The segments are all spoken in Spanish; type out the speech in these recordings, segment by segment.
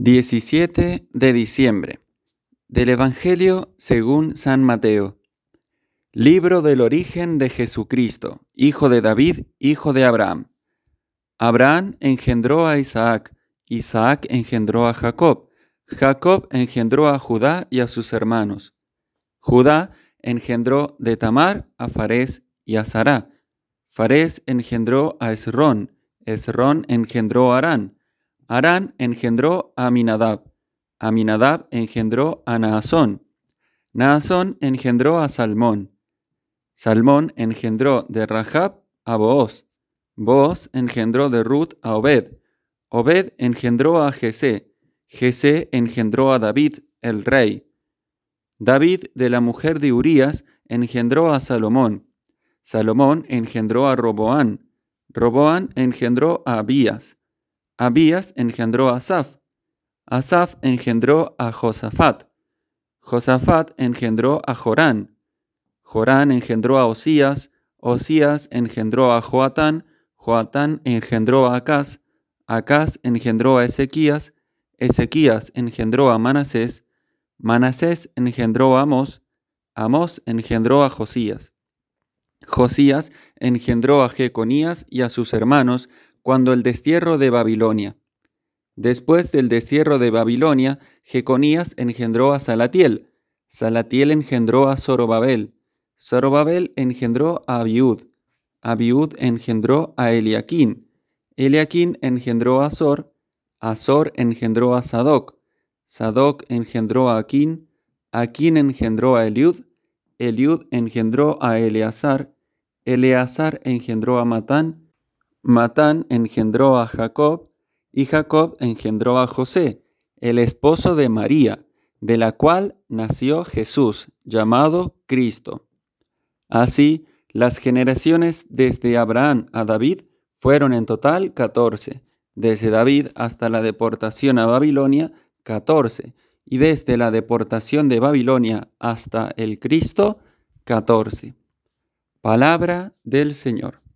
17 de diciembre del Evangelio según San Mateo. Libro del origen de Jesucristo, hijo de David, hijo de Abraham. Abraham engendró a Isaac, Isaac engendró a Jacob, Jacob engendró a Judá y a sus hermanos. Judá engendró de Tamar a Farés y a Sará. Farés engendró a Esrón, Esrón engendró a Arán. Arán engendró a Aminadab, Aminadab engendró a Naasón, Naasón engendró a Salmón, Salmón engendró de Rahab a Booz, Booz engendró de Ruth a Obed, Obed engendró a Jesé, Jesé engendró a David, el rey. David de la mujer de Urías engendró a Salomón, Salomón engendró a Roboán, Roboán engendró a Abías, Abías engendró a Asaf, Asaf engendró a Josafat, Josafat engendró a Jorán, Jorán engendró a Osías, Osías engendró a Joatán, Joatán engendró a Acaz, Acaz engendró a Ezequías, Ezequías engendró a Manasés, Manasés engendró a Amós, Amós engendró a Josías. Josías engendró a Jeconías y a sus hermanos, cuando el destierro de Babilonia. Después del destierro de Babilonia, Jeconías engendró a Salatiel, Salatiel engendró a Zorobabel, Zorobabel engendró a Abiud, Abiud engendró a Eliaquín, Eliaquín engendró a Azor, Azor engendró a Sadoc, Sadoc engendró a Aquín, Aquín engendró a Eliud, Eliud engendró a Eleazar, Eleazar engendró a Matán, Matán engendró a Jacob, y Jacob engendró a José, el esposo de María, de la cual nació Jesús, llamado Cristo. Así, las generaciones desde Abraham a David fueron en total catorce, desde David hasta la deportación a Babilonia, catorce, y desde la deportación de Babilonia hasta el Cristo, catorce. Palabra del Señor.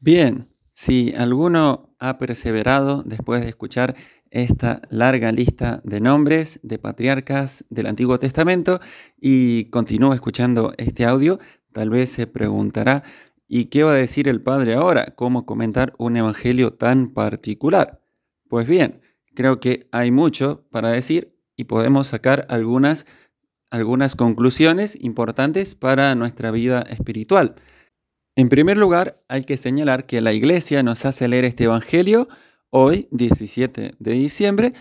Bien, si alguno ha perseverado después de escuchar esta larga lista de nombres de patriarcas del Antiguo Testamento y continúa escuchando este audio, tal vez se preguntará, ¿y qué va a decir el Padre ahora? ¿Cómo comentar un evangelio tan particular? Pues bien, creo que hay mucho para decir y podemos sacar algunas, algunas conclusiones importantes para nuestra vida espiritual. En primer lugar, hay que señalar que la iglesia nos hace leer este Evangelio hoy, 17 de diciembre,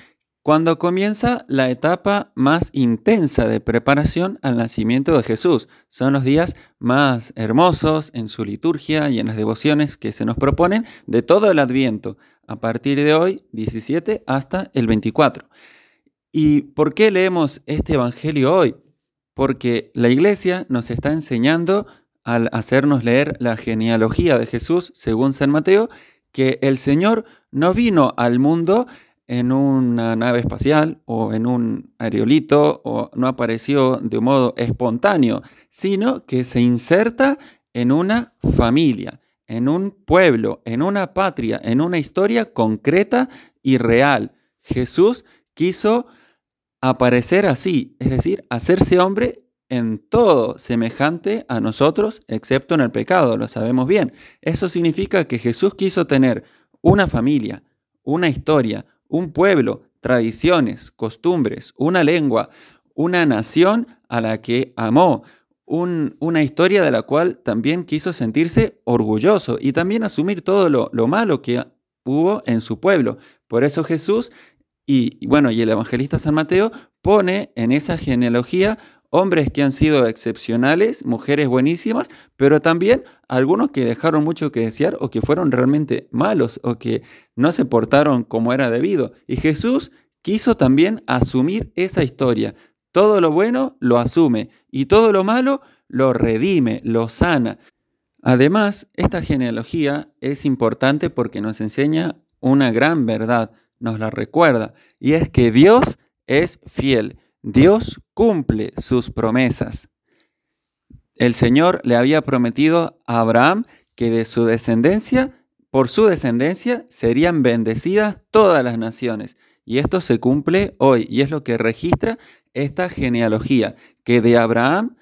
cuando comienza la etapa más intensa de preparación al nacimiento de Jesús. Son los días más hermosos en su liturgia y en las devociones que se nos proponen de todo el adviento, a partir de hoy, 17, hasta el 24. ¿Y por qué leemos este Evangelio hoy? Porque la iglesia nos está enseñando al hacernos leer la genealogía de Jesús según San Mateo, que el Señor no vino al mundo en una nave espacial o en un aerolito o no apareció de un modo espontáneo, sino que se inserta en una familia, en un pueblo, en una patria, en una historia concreta y real. Jesús quiso aparecer así, es decir, hacerse hombre en todo semejante a nosotros, excepto en el pecado, lo sabemos bien. Eso significa que Jesús quiso tener una familia, una historia, un pueblo, tradiciones, costumbres, una lengua, una nación a la que amó, una historia de la cual también quiso sentirse orgulloso y también asumir todo lo, lo malo que hubo en su pueblo. Por eso Jesús y bueno, y el evangelista San Mateo pone en esa genealogía hombres que han sido excepcionales, mujeres buenísimas, pero también algunos que dejaron mucho que desear o que fueron realmente malos o que no se portaron como era debido. Y Jesús quiso también asumir esa historia. Todo lo bueno lo asume y todo lo malo lo redime, lo sana. Además, esta genealogía es importante porque nos enseña una gran verdad, nos la recuerda, y es que Dios es fiel Dios cumple sus promesas. El Señor le había prometido a Abraham que de su descendencia por su descendencia serían bendecidas todas las naciones. Y esto se cumple hoy y es lo que registra esta genealogía, que de Abraham,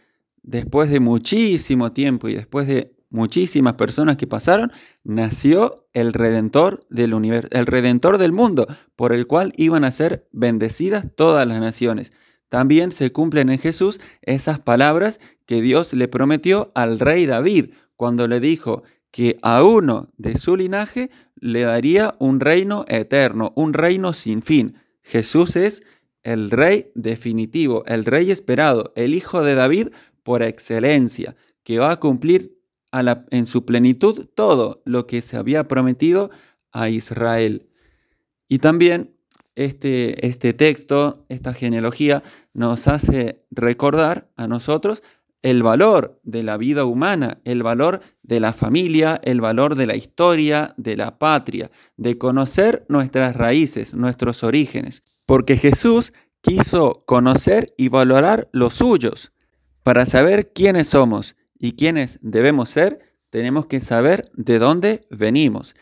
después de muchísimo tiempo y después de muchísimas personas que pasaron, nació el redentor del universo, el redentor del mundo, por el cual iban a ser bendecidas todas las naciones. También se cumplen en Jesús esas palabras que Dios le prometió al rey David cuando le dijo que a uno de su linaje le daría un reino eterno, un reino sin fin. Jesús es el rey definitivo, el rey esperado, el hijo de David por excelencia, que va a cumplir en su plenitud todo lo que se había prometido a Israel. Y también este, este texto, esta genealogía, nos hace recordar a nosotros el valor de la vida humana, el valor de la familia, el valor de la historia, de la patria, de conocer nuestras raíces, nuestros orígenes. Porque Jesús quiso conocer y valorar los suyos. Para saber quiénes somos y quiénes debemos ser, tenemos que saber de dónde venimos.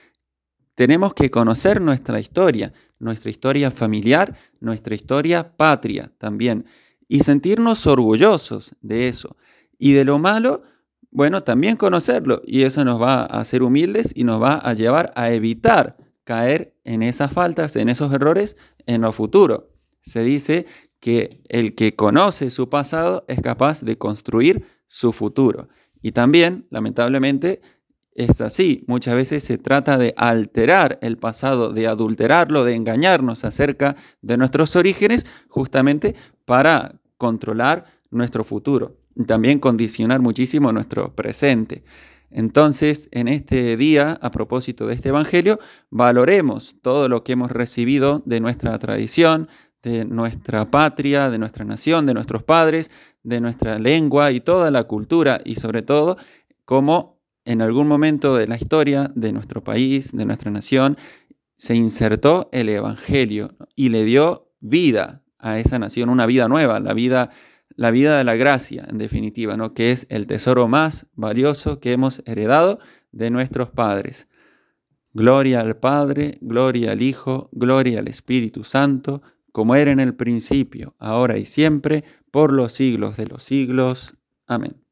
Tenemos que conocer nuestra historia, nuestra historia familiar, nuestra historia patria también, y sentirnos orgullosos de eso. Y de lo malo, bueno, también conocerlo. Y eso nos va a hacer humildes y nos va a llevar a evitar caer en esas faltas, en esos errores en lo futuro. Se dice que el que conoce su pasado es capaz de construir su futuro. Y también, lamentablemente, es así. Muchas veces se trata de alterar el pasado, de adulterarlo, de engañarnos acerca de nuestros orígenes, justamente para controlar nuestro futuro también condicionar muchísimo nuestro presente. Entonces, en este día, a propósito de este Evangelio, valoremos todo lo que hemos recibido de nuestra tradición, de nuestra patria, de nuestra nación, de nuestros padres, de nuestra lengua y toda la cultura y sobre todo cómo en algún momento de la historia de nuestro país, de nuestra nación, se insertó el Evangelio y le dio vida a esa nación, una vida nueva, la vida la vida de la gracia, en definitiva, ¿no? que es el tesoro más valioso que hemos heredado de nuestros padres. Gloria al Padre, gloria al Hijo, gloria al Espíritu Santo, como era en el principio, ahora y siempre, por los siglos de los siglos. Amén.